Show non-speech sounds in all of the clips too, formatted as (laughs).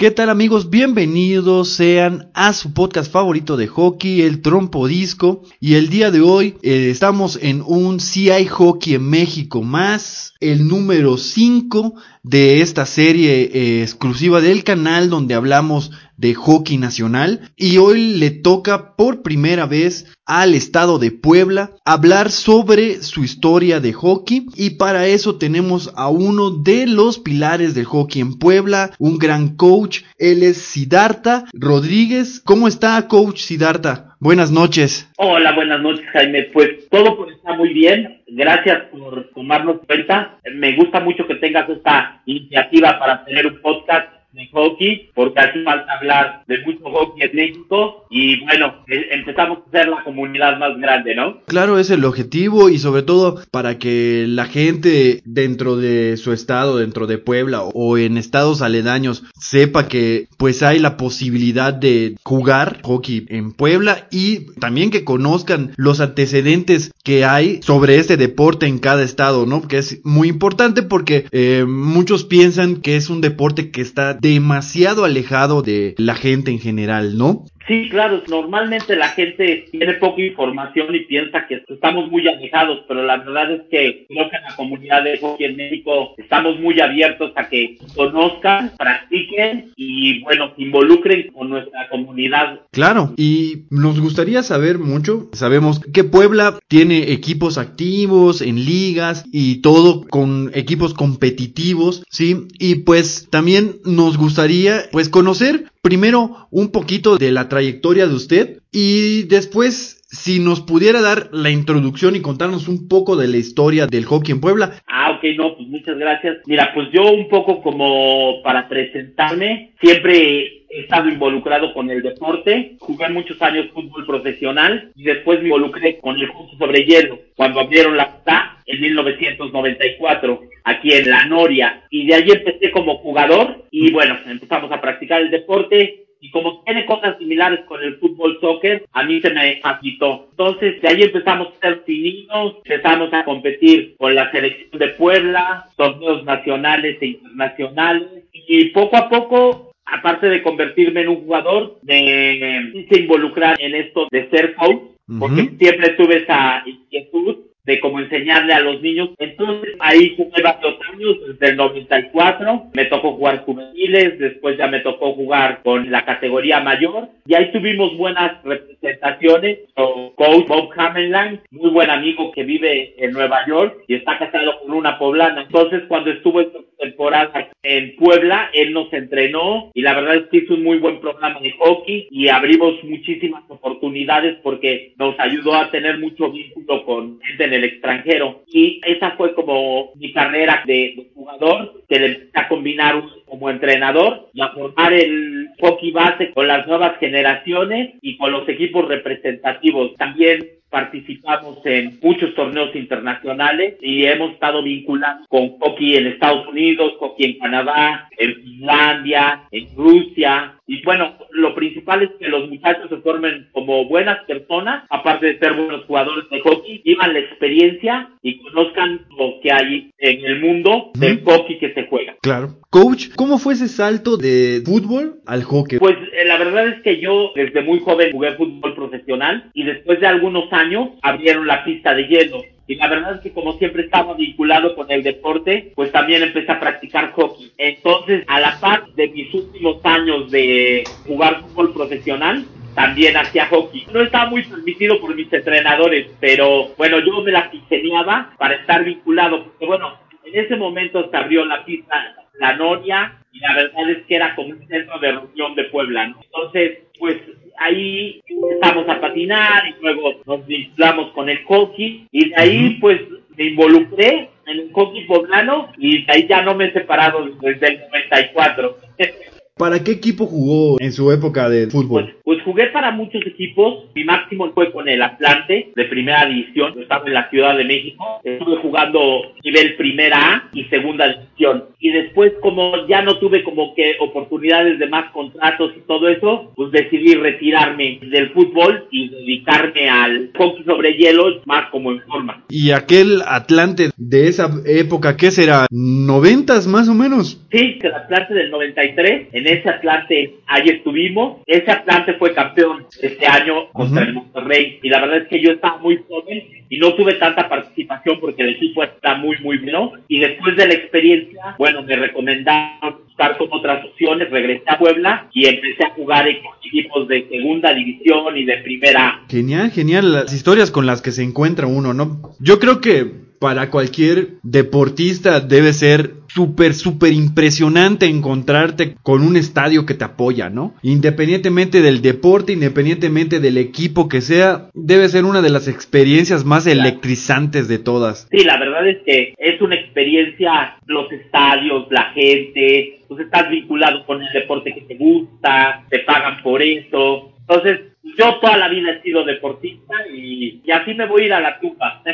¿Qué tal amigos? Bienvenidos sean a su podcast favorito de hockey, el Trompo Disco. Y el día de hoy eh, estamos en un CI Hockey en México más, el número 5 de esta serie eh, exclusiva del canal donde hablamos de hockey nacional y hoy le toca por primera vez al estado de Puebla hablar sobre su historia de hockey y para eso tenemos a uno de los pilares del hockey en Puebla, un gran coach, él es Sidarta Rodríguez. ¿Cómo está coach Sidarta? Buenas noches. Hola, buenas noches Jaime. Pues todo está muy bien. Gracias por tomarnos cuenta. Me gusta mucho que tengas esta iniciativa para tener un podcast de hockey, porque hace falta hablar de mucho hockey en México y bueno, e, empezamos a ser la comunidad más grande, ¿no? Claro, es el objetivo y sobre todo para que la gente dentro de su estado, dentro de Puebla o en estados aledaños, sepa que pues hay la posibilidad de jugar hockey en Puebla y también que conozcan los antecedentes que hay sobre este deporte en cada estado, ¿no? Que es muy importante porque eh, muchos piensan que es un deporte que está demasiado alejado de la gente en general, ¿no? Sí, claro, normalmente la gente tiene poca información y piensa que estamos muy alejados, pero la verdad es que creo en la comunidad de hockey en México estamos muy abiertos a que conozcan, practiquen y bueno, se involucren con nuestra comunidad. Claro, y nos gustaría saber mucho, sabemos que Puebla tiene equipos activos en ligas y todo con equipos competitivos, ¿sí? Y pues también nos gustaría pues conocer primero un poquito de la trayectoria de usted y después si nos pudiera dar la introducción y contarnos un poco de la historia del hockey en Puebla. Ah, ok, no, pues muchas gracias. Mira, pues yo un poco como para presentarme, siempre he estado involucrado con el deporte, jugué muchos años fútbol profesional y después me involucré con el hockey sobre hielo cuando abrieron la PTA en 1994 aquí en La Noria y de allí empecé como jugador y bueno, empezamos a practicar el deporte y como tiene cosas similares con el fútbol soccer, a mí se me facilitó. Entonces, de ahí empezamos a ser fininos, empezamos a competir con la selección de Puebla, torneos nacionales e internacionales, y poco a poco aparte de convertirme en un jugador, me hice involucrar en esto de ser coach, porque siempre tuve esa inquietud de cómo enseñarle a los niños. Entonces ahí jugué varios años, desde el 94, me tocó jugar juveniles, después ya me tocó jugar con la categoría mayor y ahí tuvimos buenas representaciones. con coach Bob Hamelland, muy buen amigo que vive en Nueva York y está casado con una poblana. Entonces cuando estuvo temporada en Puebla, él nos entrenó y la verdad es que hizo un muy buen programa de hockey y abrimos muchísimas oportunidades porque nos ayudó a tener mucho vínculo con gente en el extranjero. Y esa fue como mi carrera de, jugador, que le a combinar como entrenador y a formar el hockey base con las nuevas generaciones y con los equipos representativos. También participamos en muchos torneos internacionales y hemos estado vinculados con hockey en Estados Unidos, hockey en Canadá, en Finlandia, en Rusia. Y bueno, lo principal es que los muchachos se formen como buenas personas, aparte de ser buenos jugadores de hockey, vivan la experiencia y conozcan lo que hay en el mundo del hockey que se juega. Claro. Coach, ¿cómo fue ese salto de fútbol al hockey? Pues eh, la verdad es que yo desde muy joven jugué fútbol profesional y después de algunos años abrieron la pista de hielo. Y la verdad es que como siempre estaba vinculado con el deporte, pues también empecé a practicar hockey. Entonces, a la par de mis últimos años de jugar fútbol profesional, también hacía hockey. No estaba muy permitido por mis entrenadores, pero bueno, yo me la piseñaba para estar vinculado, porque bueno, en ese momento se abrió la pista La Noria y la verdad es que era como un centro de reunión de Puebla, ¿no? Entonces, pues ahí empezamos a patinar y luego nos vinculamos con el hockey y de ahí pues me involucré en el hockey poblano y de ahí ya no me he separado desde el 94. (laughs) ¿Para qué equipo jugó en su época de fútbol? Pues, pues, jugué para muchos equipos. Mi máximo fue con el Atlante de primera división. Yo estaba en la Ciudad de México. Estuve jugando nivel primera A y segunda división. Y después, como ya no tuve como que oportunidades de más contratos y todo eso, pues decidí retirarme del fútbol y dedicarme al hockey sobre hielo más como en forma. ¿Y aquel Atlante de esa época, qué será? ¿Noventas más o menos? Sí, el Atlante del 93. En ese Atlante ahí estuvimos. Ese Atlante fue campeón este año contra el Monterrey y la verdad es que yo estaba muy joven y no tuve tanta participación porque el equipo está muy, muy bueno. Y después de la experiencia, bueno, me recomendaron buscar con otras opciones, regresé a Puebla y empecé a jugar en equipos de segunda división y de primera. Genial, genial, las historias con las que se encuentra uno, ¿no? Yo creo que para cualquier deportista debe ser súper, súper impresionante encontrarte con un estadio que te apoya, ¿no? Independientemente del deporte, independientemente del equipo que sea, debe ser una de las experiencias más electrizantes de todas. Sí, la verdad es que es una experiencia, los estadios, la gente, pues estás vinculado con el deporte que te gusta, te pagan por eso. Entonces, yo toda la vida he sido deportista y, así me voy a ir a la tumba. (laughs)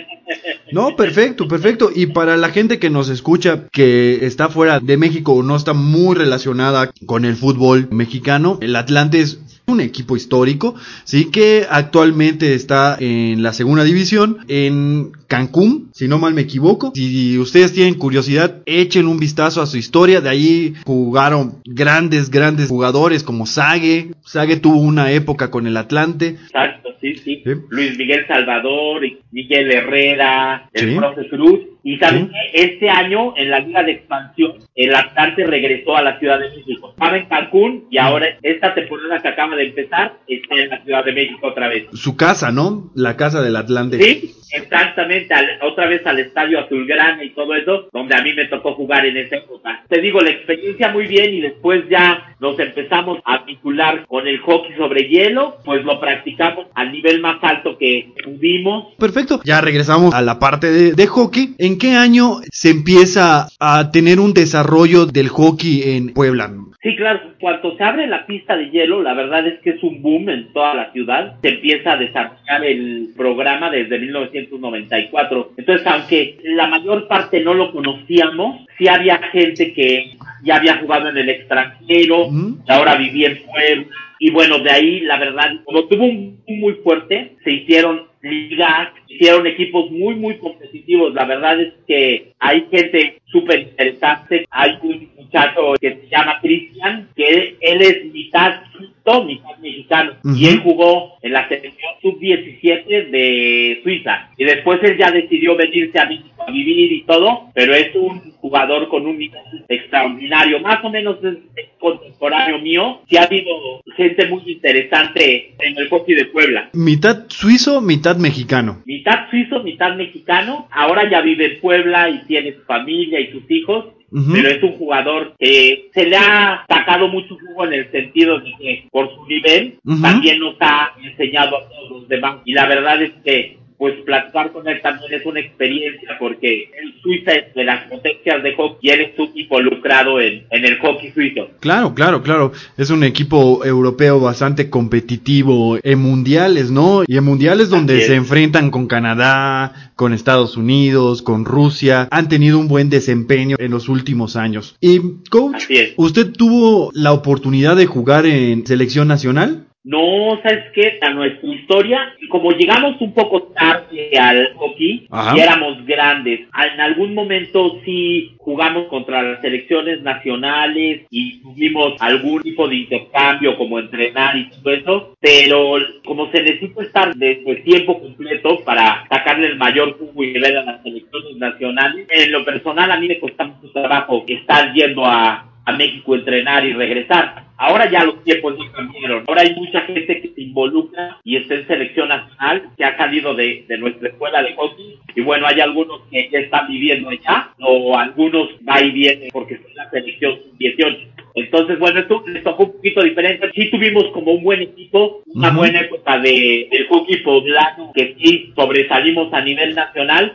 No, perfecto, perfecto. Y para la gente que nos escucha, que está fuera de México o no está muy relacionada con el fútbol mexicano, el Atlante es un equipo histórico, sí que actualmente está en la segunda división en Cancún, si no mal me equivoco. Si ustedes tienen curiosidad, echen un vistazo a su historia. De ahí jugaron grandes, grandes jugadores como Sague. Sague tuvo una época con el Atlante. Exacto, sí, sí. Luis Miguel Salvador, Miguel Herrera, el profe Cruz. Y también este año en la Liga de Expansión, el Atlante regresó a la Ciudad de México. Estaba en Cancún y ahora esta temporada que acaba de empezar está en la Ciudad de México otra vez. Su casa, ¿no? La casa del Atlante. Sí, exactamente. otra vez al Estadio Azulgrana y todo eso, donde a mí me tocó jugar en esa época. Te digo, la experiencia muy bien y después ya nos empezamos a vincular con el hockey sobre hielo, pues lo practicamos al nivel más alto que pudimos. Perfecto. Ya regresamos a la parte de, de hockey. ¿En ¿En qué año se empieza a tener un desarrollo del hockey en Puebla? Sí, claro, cuando se abre la pista de hielo, la verdad es que es un boom en toda la ciudad. Se empieza a desarrollar el programa desde 1994. Entonces, aunque la mayor parte no lo conocíamos, sí había gente que ya había jugado en el extranjero, ahora vivía en Puebla. Y bueno, de ahí, la verdad, como tuvo un muy fuerte, se hicieron ligas, hicieron equipos muy, muy competitivos. La verdad es que hay gente súper interesante. Hay un muchacho que se llama Cristian, que él es mitad suizo, mitad mexicano. Y él jugó en la selección sub-17 de Suiza. Y después él ya decidió venirse a México a vivir y todo, pero es un jugador con un nivel extraordinario. Más o menos es, contemporáneo mío. Sí ha habido gente muy interesante en el hockey de Puebla. Mitad suizo, mitad mexicano. Mitad suizo, mitad mexicano. Ahora ya vive en Puebla y tiene su familia y sus hijos. Pero es un jugador que se le ha sacado mucho jugo en el sentido de que por su nivel también nos ha enseñado a todos los demás. Y la verdad es que pues platicar con él también es una experiencia porque el Suiza es de las potencias de hockey y él estuvo involucrado en, en el hockey suizo. Claro, claro, claro. Es un equipo europeo bastante competitivo en mundiales, ¿no? Y en mundiales donde se enfrentan con Canadá, con Estados Unidos, con Rusia. Han tenido un buen desempeño en los últimos años. Y, coach, ¿usted tuvo la oportunidad de jugar en selección nacional? No, ¿sabes qué? A nuestra historia, como llegamos un poco tarde al hockey y éramos grandes, en algún momento sí jugamos contra las selecciones nacionales y tuvimos algún tipo de intercambio como entrenar y todo eso, pero como se necesita estar desde tiempo completo para sacarle el mayor jugo y nivel a las selecciones nacionales, en lo personal a mí me costó mucho trabajo estar yendo a, a México a entrenar y regresar Ahora ya los tiempos ya cambiaron. Ahora hay mucha gente que se involucra y está en selección nacional, que ha salido de, de nuestra escuela de hockey. Y bueno, hay algunos que ya están viviendo allá, o algunos va y viene porque son la selección 18. Entonces, bueno, esto les tocó un poquito diferente. Sí tuvimos como un buen equipo, una buena época de, del hockey poblano, que sí sobresalimos a nivel nacional,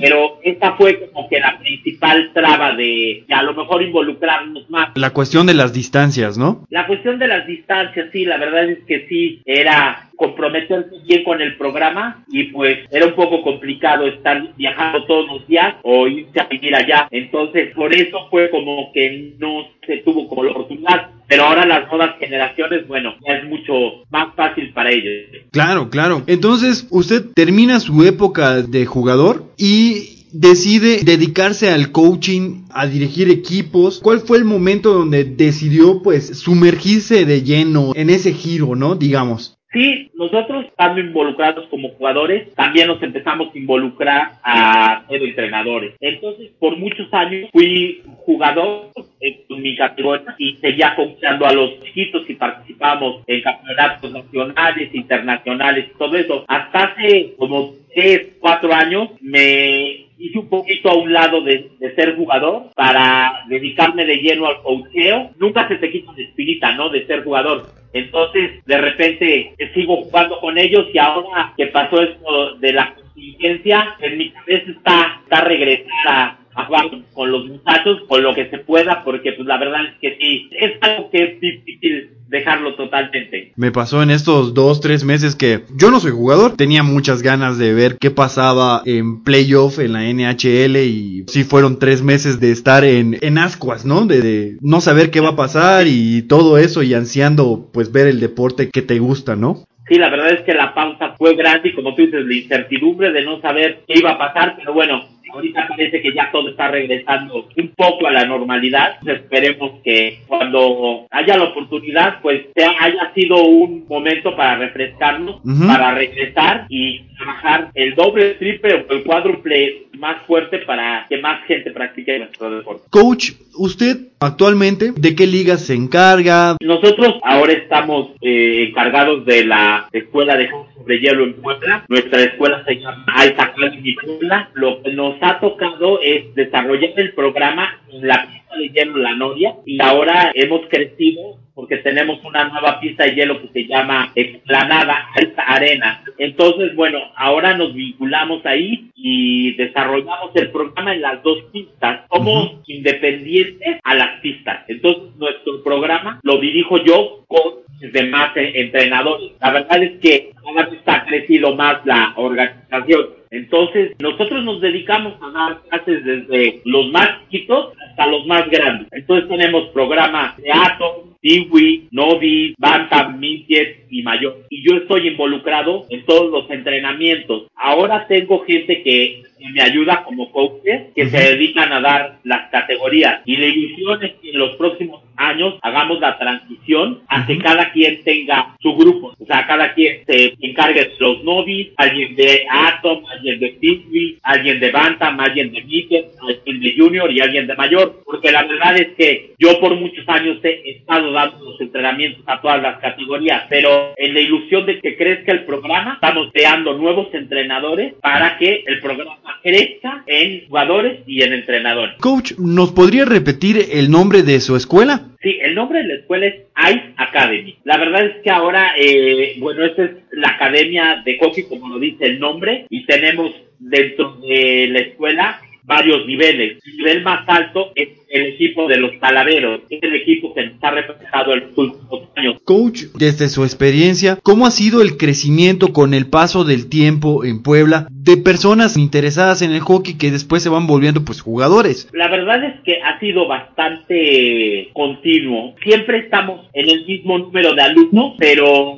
pero esta fue como que la principal traba de, de a lo mejor involucrarnos más. La cuestión de las distancias, ¿no? La cuestión de las distancias, sí, la verdad es que sí, era comprometerse bien con el programa y pues era un poco complicado estar viajando todos los días o irse a vivir allá. Entonces, por eso fue como que no se tuvo como la oportunidad. Pero ahora las nuevas generaciones, bueno, ya es mucho más fácil para ellos. Claro, claro. Entonces, usted termina su época de jugador y decide dedicarse al coaching, a dirigir equipos. ¿Cuál fue el momento donde decidió pues sumergirse de lleno en ese giro, ¿no? Digamos. Sí, nosotros estando involucrados como jugadores, también nos empezamos a involucrar a ser entrenadores. Entonces, por muchos años fui jugador en mi categoría y seguía coachando a los chiquitos y participamos en campeonatos nacionales, internacionales todo eso. Hasta hace como tres, cuatro años me hice un poquito a un lado de, ser jugador para dedicarme de lleno al coacheo. Nunca se te quita la espinita, ¿no? De ser jugador. Entonces, de repente, sigo jugando con ellos y ahora que pasó esto de la contingencia, en mi cabeza está, está regresar a, a jugar con los muchachos, con lo que se pueda, porque pues la verdad es que sí, es algo que es difícil dejarlo totalmente. Me pasó en estos dos, tres meses que yo no soy jugador, tenía muchas ganas de ver qué pasaba en playoff en la NHL y sí fueron tres meses de estar en, en ascuas, ¿no? De, de no saber qué va a pasar y todo eso y ansiando pues ver el deporte que te gusta, ¿no? Sí, la verdad es que la pausa fue grande y como tú dices, la incertidumbre de no saber qué iba a pasar, pero bueno, ahorita parece que ya todo está regresando un poco a la normalidad. Esperemos que cuando haya la oportunidad, pues haya sido un momento para refrescarnos, para regresar y trabajar el doble, el triple o el cuádruple más fuerte para que más gente practique nuestro deporte. Coach, usted actualmente, ¿de qué liga se encarga? Nosotros ahora estamos eh, encargados de la escuela de sobre hielo en Puebla. Nuestra escuela se llama Alta Academy Puebla. Lo que nos ha tocado es desarrollar el programa en la pista de hielo La Noria y ahora hemos crecido porque tenemos una nueva pista de hielo que se llama Explanada Alta Arena. Entonces, bueno, ahora nos vinculamos ahí y desarrollamos el programa en las dos pistas. Somos independientes a las pistas. Entonces, nuestro programa lo dirijo yo con demás entrenadores. La verdad es que cada vez ha crecido más la organización. Entonces, nosotros nos dedicamos a dar clases desde los más chiquitos hasta los más grandes. Entonces tenemos programas de Atom, Tiwi, Novi, Midget y Mayor. Y yo estoy involucrado en todos los entrenamientos. Ahora tengo gente que me ayuda como coach que se dedican a dar las categorías. Y la ilusión es que en los próximos años hagamos la transición a que cada quien tenga su grupo. Sea, cada quien se encargue de los novis, alguien de Atom, alguien de Pitbull, alguien de Bantam, alguien de Mickey, alguien de Junior y alguien de Mayor. Porque la verdad es que yo por muchos años he estado dando los entrenamientos a todas las categorías, pero en la ilusión de que crezca el programa, estamos creando nuevos entrenadores para que el programa crezca en jugadores y en entrenadores. Coach, ¿nos podría repetir el nombre de su escuela? Sí, el nombre de la escuela es Ice Academy. La verdad es que ahora, eh, bueno, esta es la academia de hockey, como lo dice el nombre, y tenemos dentro de la escuela varios niveles. El nivel más alto es el equipo de los Talaveros, es el equipo que nos ha representado en los últimos años. Coach, desde su experiencia, ¿cómo ha sido el crecimiento con el paso del tiempo en Puebla de personas interesadas en el hockey que después se van volviendo pues jugadores? La verdad es que ha sido bastante continuo. Siempre estamos en el mismo número de alumnos, pero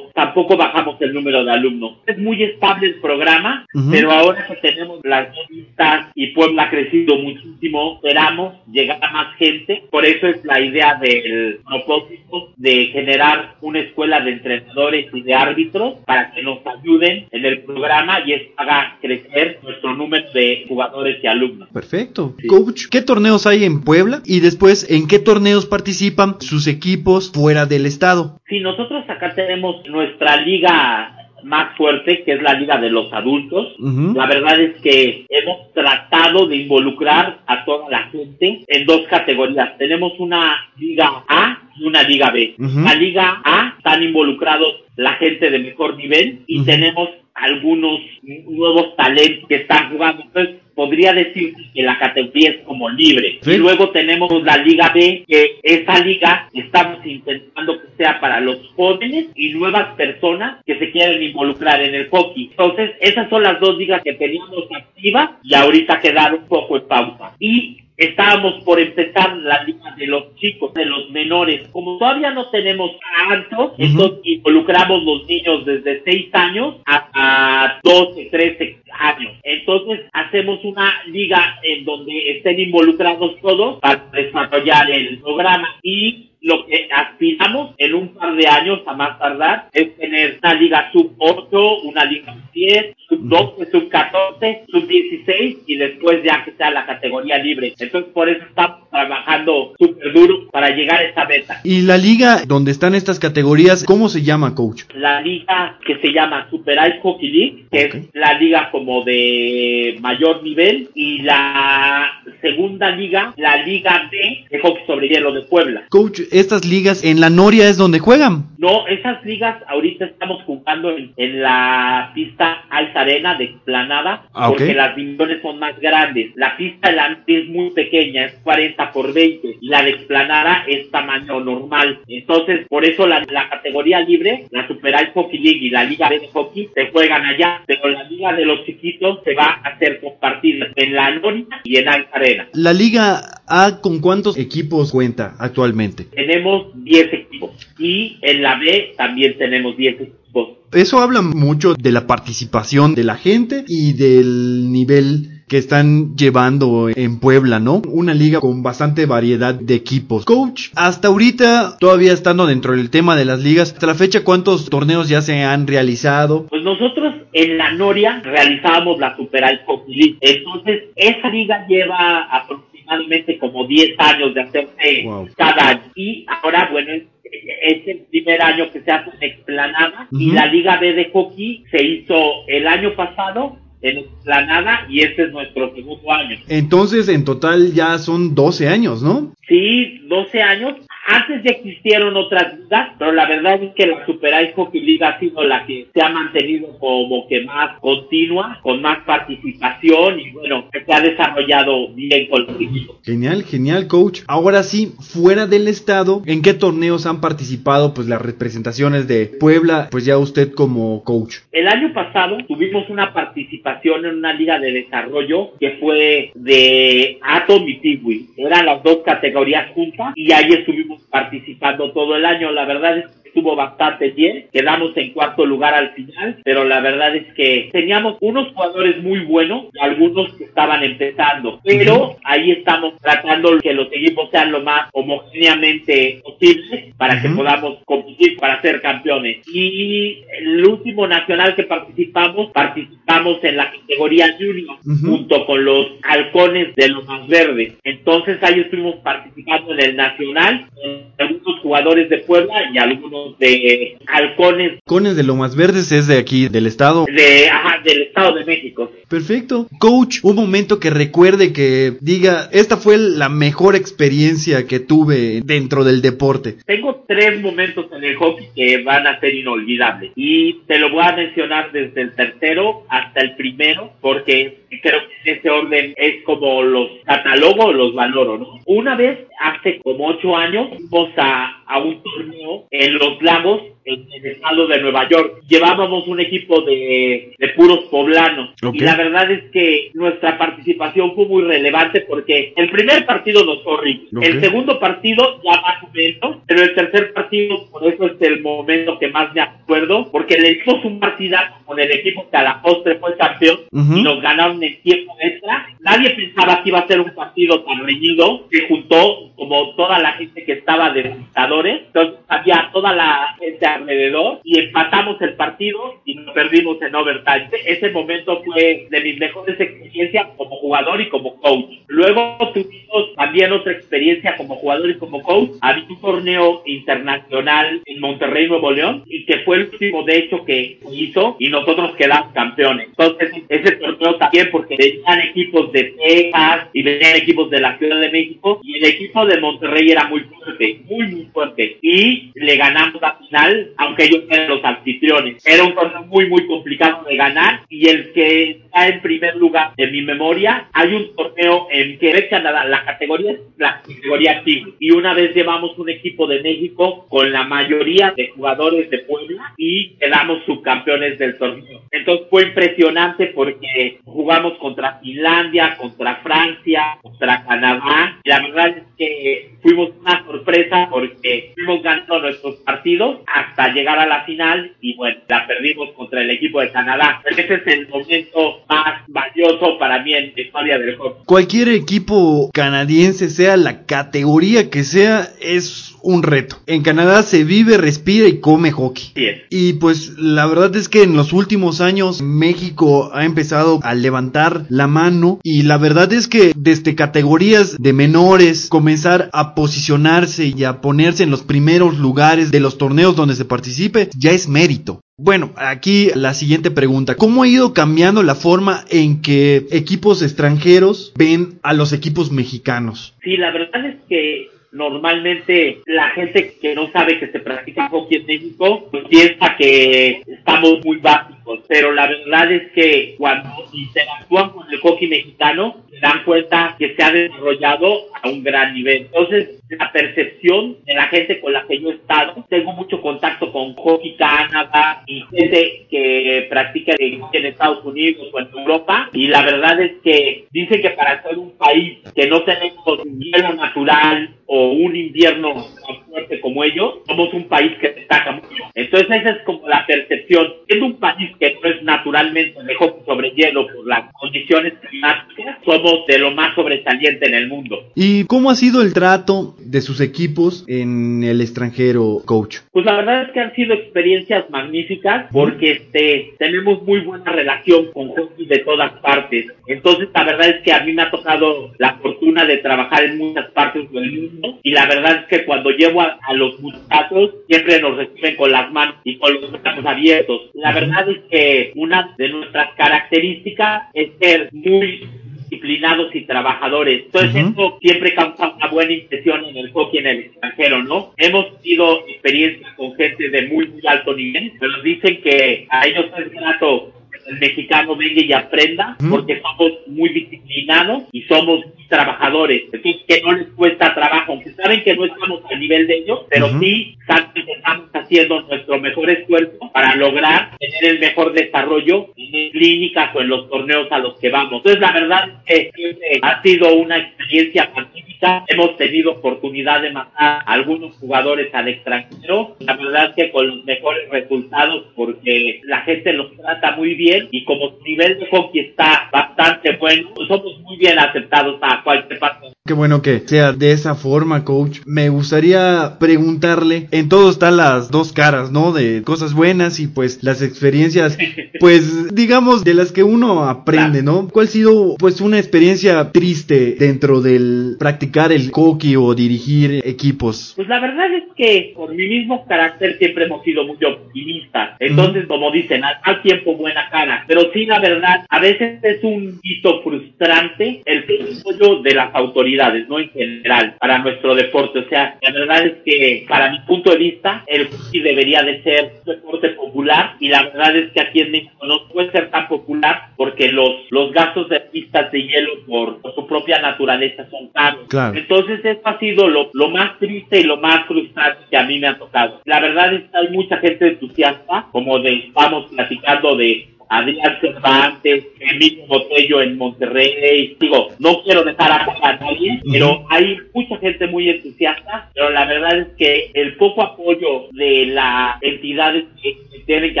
tampoco bajamos el número de alumnos. Es muy estable el programa, pero ahora que tenemos las listas y Puebla ha crecido muchísimo, esperamos llegar a más gente. Por eso es la idea del propósito de generar una escuela de entrenadores y de árbitros para que nos ayuden en el programa y es haga crecer nuestro número de jugadores y alumnos. Perfecto. Coach, ¿qué torneos hay en Puebla? Y después, ¿en qué torneos participan sus equipos fuera del estado? Sí, nosotros acá tenemos nuestra liga más fuerte, que es la liga de los adultos. La verdad es que hemos tratado de involucrar a toda la gente en dos categorías. Tenemos una liga A y una liga B. La liga A están involucrados la gente de mejor nivel y tenemos algunos nuevos talentos que están jugando. Entonces, podría decir que la categoría es como libre. Y luego tenemos la Liga B, que esa liga estamos intentando que sea para los jóvenes y nuevas personas que se quieren involucrar en el hockey. Entonces, esas son las dos ligas que teníamos activas y ahorita quedaron un poco en pausa. Y estábamos por empezar la liga de los chicos, de los menores. Como todavía no tenemos tantos, entonces involucramos los niños desde 6 años hasta 12, 13 año. Entonces hacemos una liga en donde estén involucrados todos para desarrollar el programa y lo que aspiramos en un par de años a más tardar es tener una liga sub 8, una liga sub 10, sub 12, sub 14, sub 16 y después ya que sea la categoría libre. Entonces por eso estamos trabajando súper duro para llegar a esa meta. ¿Y la liga donde están estas categorías, cómo se llama, coach? La liga que se llama Super Ice Hockey League, que es la liga como de mayor nivel, y la segunda liga, la Liga B de Hockey sobre Hielo de Puebla. Coach, estas ligas en la Noria es donde juegan. No, esas ligas ahorita estamos jugando en, en la pista Alta Arena de Explanada, Ah, porque las divisiones son más grandes. La pista de la es muy pequeña, es 40 por 20, y la de Explanada es tamaño normal. Entonces, por eso la, la categoría libre, la Super Ice Hockey League y la Liga B de Hockey se juegan allá, pero la Liga de los Chiquitos se va a hacer compartida en la Noria y en Arena. La Liga A, ¿con cuántos equipos cuenta actualmente? Tenemos 10 equipos y en la B también tenemos 10 equipos. Eso habla mucho de la participación de la gente y del nivel que están llevando en Puebla, ¿no? Una liga con bastante variedad de equipos. Coach, hasta ahorita, todavía estando dentro del tema de las ligas, hasta la fecha, ¿cuántos torneos ya se han realizado? Pues nosotros en la Noria realizábamos la Super Hockey League. Entonces, esa liga lleva aproximadamente como 10 años de hacerse Wow. cada año. Y ahora, bueno, es, es el primer año que se hace Explanada. Y la Liga B de Hockey se hizo el año pasado en Explanada y este es nuestro segundo año. Entonces, en total ya son 12 años, ¿no? Sí, 12 años. Antes ya existieron otras ligas, pero la verdad es que la Super Ice Hockey League ha sido la que se ha mantenido como que más continua, con más participación y bueno, que se ha desarrollado bien con los equipos. Genial, genial, coach. Ahora sí, fuera del estado, ¿en qué torneos han participado pues las representaciones de Puebla, pues ya usted como coach? El año pasado tuvimos una participación en una liga de desarrollo que fue de Atom y Piwi. Eran las dos categorías juntas y ahí estuvimos participando todo el año. La verdad es que estuvo bastante bien. Quedamos en cuarto lugar al final, pero la verdad es que teníamos unos jugadores muy buenos y algunos que estaban empezando. Pero ahí estamos tratando que los equipos sean lo más homogéneamente posible para que podamos competir para ser campeones. Y el último nacional que participamos, participamos en la categoría junior Ujú. junto con los halcones de los más verdes. Entonces ahí estuvimos participando en el nacional, eh, algunos jugadores de Puebla y algunos de halcones Cones de Lomas Verdes es de aquí, del estado. de, ajá, del Estado de México. Perfecto. Coach, un momento que recuerde que diga, esta fue la mejor experiencia que tuve dentro del deporte. Tengo tres momentos en el hockey que van a ser inolvidables y te lo voy a mencionar desde el tercero hasta el primero porque creo que en ese orden es como los catalogo, los valoro, ¿no? Una vez, hace como ocho años, fuimos a, a un torneo en Los Lagos, en el estado de Nueva York. Llevábamos un equipo de, de puros poblanos Ok. y la verdad es que nuestra participación fue muy relevante porque el primer partido nos fue horrible. Ok. El segundo partido ya más o menos, pero el tercer partido, por eso es el momento que más me acuerdo, porque le dimos un partidazo con el equipo que a la postre fue campeón Ujú. y nos ganaron en tiempo extra. Nadie pensaba que iba a ser un partido tan reñido. Se juntó como toda la gente que estaba de visitadores. Entonces había toda la gente alrededor y empatamos el partido y nos perdimos en overtime. Ese momento fue de mis mejores experiencias como jugador y como coach. Luego tuvimos también otra experiencia como jugador y como coach. Había un torneo internacional en Monterrey, Nuevo León, y que fue el último de hecho que hizo y nosotros quedamos campeones. Entonces, ese torneo también porque venían equipos de Texas y venían equipos de la Ciudad de México y el equipo de Monterrey era muy fuerte, muy muy fuerte y le ganamos la final, aunque ellos eran los anfitriones. Era un torneo muy muy complicado de ganar y el que está en primer lugar de mi memoria, hay un torneo en Quebec, Canadá, la categoría es la categoría Tigre y una vez llevamos un equipo de México con la mayoría de jugadores de Puebla y quedamos subcampeones del torneo. Entonces fue impresionante porque jugamos contra Finlandia, contra Francia, contra Canadá. La verdad es que fuimos una sorpresa porque fuimos ganando nuestros partidos hasta llegar a la final y bueno, la perdimos contra el equipo de Canadá. Ese es el momento más valioso para mí en la historia del hockey. Cualquier equipo canadiense, sea la categoría que sea, es un reto. En Canadá se vive, respira y come hockey. Sí. Y pues la verdad es que en los últimos años México ha empezado a levantar la mano y la verdad es que desde categorías de menores comenzar a posicionarse y a ponerse en los primeros lugares de los torneos donde se participe ya es mérito. Bueno, aquí la siguiente pregunta. ¿Cómo ha ido cambiando la forma en que equipos extranjeros ven a los equipos mexicanos? Sí, la verdad es que normalmente la gente que no sabe que se practica hockey en México pues piensa que estamos muy básicos, pero la verdad es que cuando interactúan con el hockey mexicano se dan cuenta que se ha desarrollado a un gran nivel. Entonces, la percepción de la gente con la que yo he estado, tengo mucho contacto con Hockey Canadá y gente que practica en Estados Unidos o en Europa y la verdad es que dicen que para ser un país que no tenemos hielo natural o un invierno tan fuerte como ellos, somos un país que destaca mucho. Entonces esa es como la percepción. Siendo un país que no es naturalmente hockey sobre hielo por las condiciones climáticas, somos de lo más sobresaliente en el mundo. ¿Y cómo ha sido el trato de sus equipos en el extranjero, coach? Pues la verdad es que han sido experiencias magníficas porque este tenemos muy buena relación con hockey de todas partes. Entonces la verdad es que a mí me ha tocado la fortuna de trabajar en muchas partes del mundo y la verdad es que cuando llevo a, a los muchachos siempre nos reciben con las manos y con los brazos abiertos. La verdad es que una de nuestras características es ser muy disciplinados y trabajadores. Entonces Ujú. eso siempre causa una buena impresión en el hockey en el extranjero, ¿no? Hemos tenido experiencias con gente de muy, muy alto nivel, pero nos dicen que a ellos es grato el mexicano venga y aprenda Ujú. porque somos muy disciplinados y somos trabajadores. Entonces que no les cuesta trabajo, aunque saben que no estamos al nivel de ellos, pero sí estamos haciendo nuestro mejor esfuerzo para lograr tener el mejor desarrollo en clínicas o en los torneos a los que vamos. Entonces, la verdad es que ha sido una experiencia magnífica. Hemos tenido oportunidad de mandar a algunos jugadores al extranjero. La verdad es que con los mejores resultados porque la gente los trata muy bien y como su nivel de hockey está bastante bueno, pues somos muy bien aceptados a cualquier parte. Qué bueno que sea de esa forma, coach. Me gustaría preguntarle, en todo están las dos caras, ¿no? De cosas buenas y pues las experiencias, (laughs) pues digamos, de las que uno aprende, ¿no? ¿Cuál ha sido pues una experiencia triste dentro del practicar el hockey o dirigir equipos? Pues la verdad es que por mi mismo carácter siempre hemos sido muy optimistas. Entonces, como dicen, al, al tiempo buena cara. Pero sí, la verdad, a veces es un hito frustrante el apoyo de las autoridades, ¿no? En general, para nuestro deporte. O sea, la verdad es que, para mi punto de vista, el hockey debería de ser un deporte popular y la verdad es que aquí en México no puede ser tan popular porque los, los gastos de pistas de hielo por, por su propia naturaleza son caros. Claro. Entonces eso ha sido lo, lo más triste y lo más frustrante que a mí me ha tocado. La verdad es que hay mucha gente entusiasta, como de, estamos platicando de Adrián Cervantes, Emilio Botello en Monterrey. Digo, no quiero dejar afuera a nadie, pero hay mucha gente muy entusiasta, pero la verdad es que el poco apoyo de las entidades que tienen que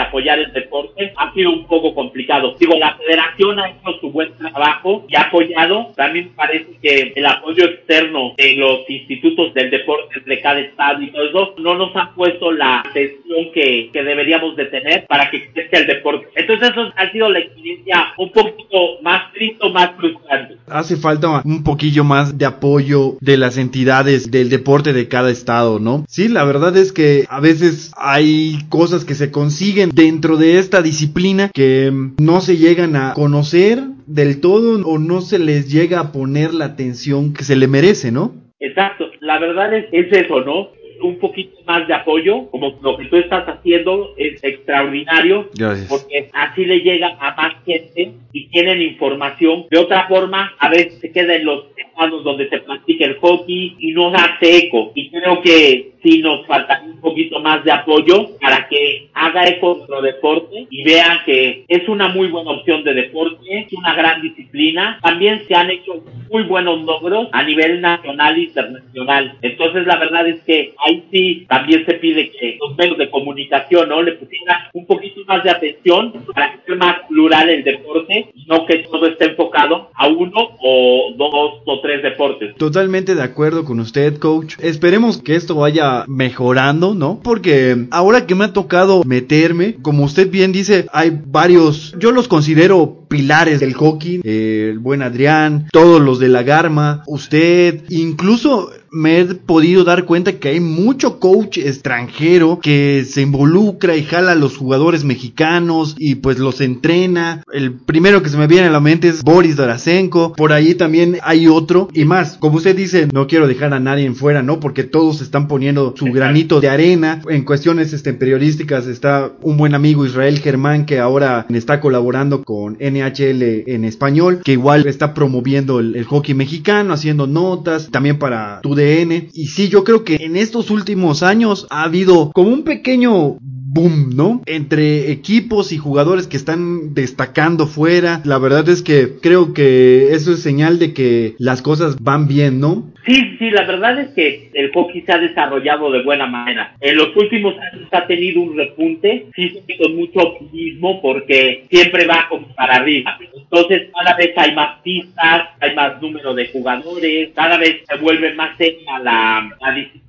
apoyar el deporte ha sido un poco complicado. Digo, la federación ha hecho su buen trabajo y ha apoyado. También parece que el apoyo externo de los institutos del deporte de cada estado y todo eso no nos ha puesto la atención que, que deberíamos de tener para que crezca el deporte. Entonces eso ha sido la experiencia un poquito más triste, más frustrante. Hace falta un poquillo más de apoyo de las entidades del deporte de cada estado, ¿no? Sí, la verdad es que a veces hay cosas que se consiguen dentro de esta disciplina que no se llegan a conocer del todo o no se les llega a poner la atención que se le merece, ¿no? Exacto, la verdad es, es eso, ¿no? Un poquito más de apoyo, como lo que tú estás haciendo es extraordinario, Gracias. porque así le llega a más gente y tienen información. De otra forma, a veces se queda en los donde se practica el hockey y no hace eco. Y creo que sí nos falta un poquito más de apoyo para que haga eco nuestro deporte y vean que es una muy buena opción de deporte, es una gran disciplina. También se han hecho muy buenos logros a nivel nacional e internacional. Entonces, la verdad es que ahí sí también se pide que los medios de comunicación, ¿no? Le pusieran un poquito más de atención para hacer más plural el deporte, no que todo esté enfocado a uno o dos o tres deportes. Totalmente de acuerdo con usted, coach. Esperemos que esto vaya mejorando, ¿no? Porque ahora que me ha tocado meterme, como usted bien dice, hay varios, yo los considero pilares del hockey, el buen Adrián, todos los de la Garma, usted, incluso me he podido dar cuenta que hay mucho coach extranjero que se involucra y jala a los jugadores mexicanos y pues los entrena. El primero que se me viene a la mente es Boris Darasenko. Por ahí también hay otro y más. Como usted dice, no quiero dejar a nadie en fuera, ¿no? Porque todos están poniendo su granito de arena. En cuestiones este, periodísticas está un buen amigo Israel Germán que ahora está colaborando con NHL en español, que igual está promoviendo el, el hockey mexicano, haciendo notas, también para tu y sí, yo creo que en estos últimos años ha habido como un pequeño boom, ¿no? Entre equipos y jugadores que están destacando fuera. La verdad es que creo que eso es señal de que las cosas van bien, ¿no? Sí, sí, la verdad es que el hockey se ha desarrollado de buena manera. En los últimos años ha tenido un repunte, sí, con mucho optimismo porque siempre va como para arriba. Entonces, cada vez hay más pistas, hay más número de jugadores, cada vez se vuelve más seria la, disciplina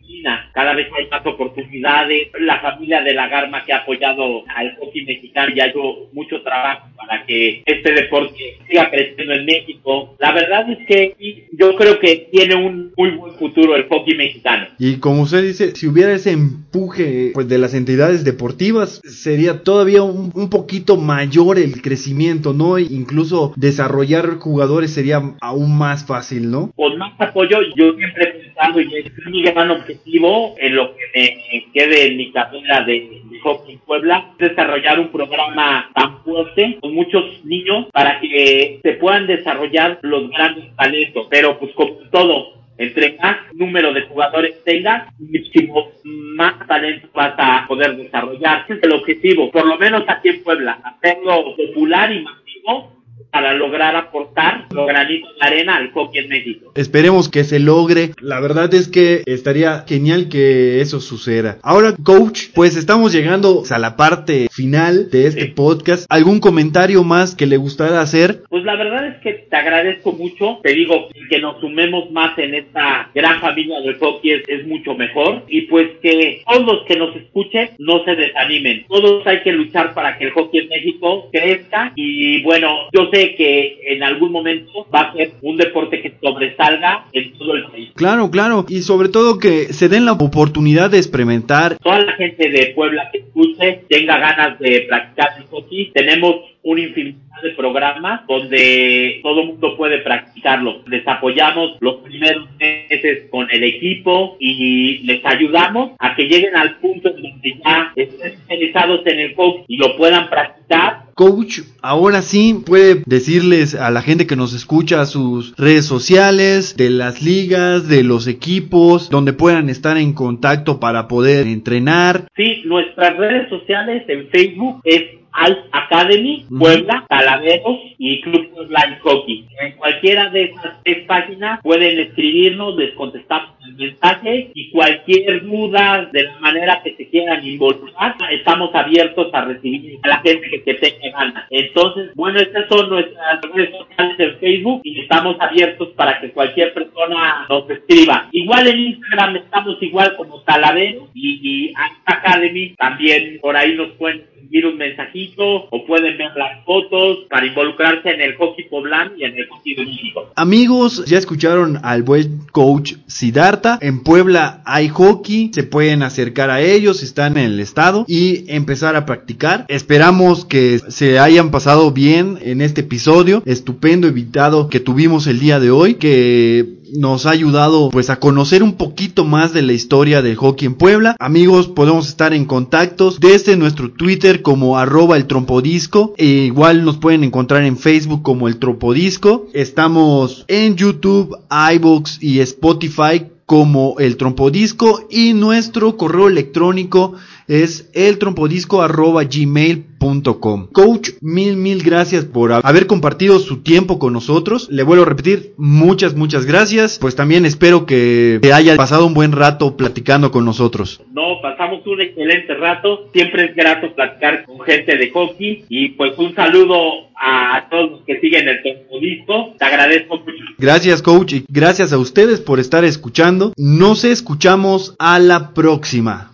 cada vez hay más oportunidades. La familia de la Garma que ha apoyado al hockey mexicano y ha hecho mucho trabajo para que este deporte siga creciendo en México. La verdad es que yo creo que tiene un muy buen futuro el hockey mexicano. Y como usted dice, si hubiera ese empuje pues de las entidades deportivas, sería todavía un, un poquito mayor el crecimiento, ¿no? E incluso desarrollar jugadores sería aún más fácil, ¿no? Con más apoyo, yo siempre y es mi gran objetivo en lo que me quede en mi carrera de, de hockey en Puebla, desarrollar un programa tan fuerte con muchos niños para que se puedan desarrollar los grandes talentos. Pero pues como todo, entre más número de jugadores tengas, muchísimo más talento vas a poder desarrollar. Ese es el objetivo, por lo menos aquí en Puebla, hacerlo popular y masivo para lograr aportar los granitos de arena al hockey en México. Esperemos que se logre. La verdad es que estaría genial que eso suceda. Ahora, coach, pues estamos llegando a la parte final de este sí. podcast. ¿Algún comentario más que le gustaría hacer? Pues la verdad es que te agradezco mucho. Te digo que nos sumemos más en esta gran familia del hockey es, es mucho mejor. Y pues que todos los que nos escuchen no se desanimen. Todos hay que luchar para que el hockey en México crezca. Y bueno, yo sé que en algún momento va a ser un deporte que sobresalga en todo el país. Claro, claro, y sobre todo que se den la oportunidad de experimentar. Toda la gente de Puebla que escuche tenga ganas de practicar el hockey. Tenemos una infinidad de programas donde todo el mundo puede practicarlo. Les apoyamos los primeros meses con el equipo y les ayudamos a que lleguen al punto en donde ya estén especializados en el hockey y lo puedan practicar coach, ahora sí puede decirles a la gente que nos escucha sus redes sociales, de las ligas, de los equipos, donde puedan estar en contacto para poder entrenar. Sí, nuestras redes sociales en Facebook es Alt Academy, Puebla, Talaveros y Club Online Hockey. En cualquiera de esas tres páginas pueden escribirnos, les contestamos el mensaje y cualquier duda de la manera que se quieran involucrar, estamos abiertos a recibir a la gente que, que tenga ganas. Entonces, bueno, estas son nuestras redes sociales en Facebook y estamos abiertos para que cualquier persona nos escriba. Igual en Instagram estamos igual como Talaveros y, y Alt Academy, también por ahí nos pueden un mensajito o pueden ver las fotos para involucrarse en el hockey poblano y en el hockey de. Amigos, ya escucharon al buen coach Siddhartha. En Puebla hay hockey, se pueden acercar a ellos, están en el estado y empezar a practicar. Esperamos que se hayan pasado bien en este episodio. Estupendo invitado que tuvimos el día de hoy, que nos ha ayudado pues a conocer un poquito más de la historia del hockey en Puebla. Amigos, podemos estar en contactos desde nuestro Twitter como arroba el trompodisco. E igual nos pueden encontrar en Facebook como el trompodisco. Estamos en YouTube, iBooks y Spotify como el trompodisco y nuestro correo electrónico es eltrompodisco.gmail.com. Coach, mil, mil gracias por haber compartido su tiempo con nosotros. Le vuelvo a repetir, muchas, muchas gracias. Pues también espero que haya pasado un buen rato platicando con nosotros. No, pasamos un excelente rato. Siempre es grato platicar con gente de hockey. Y pues un saludo a todos los que siguen el Trompodisco. Te agradezco mucho. Gracias, coach, y gracias a ustedes por estar escuchando. Nos escuchamos a la próxima.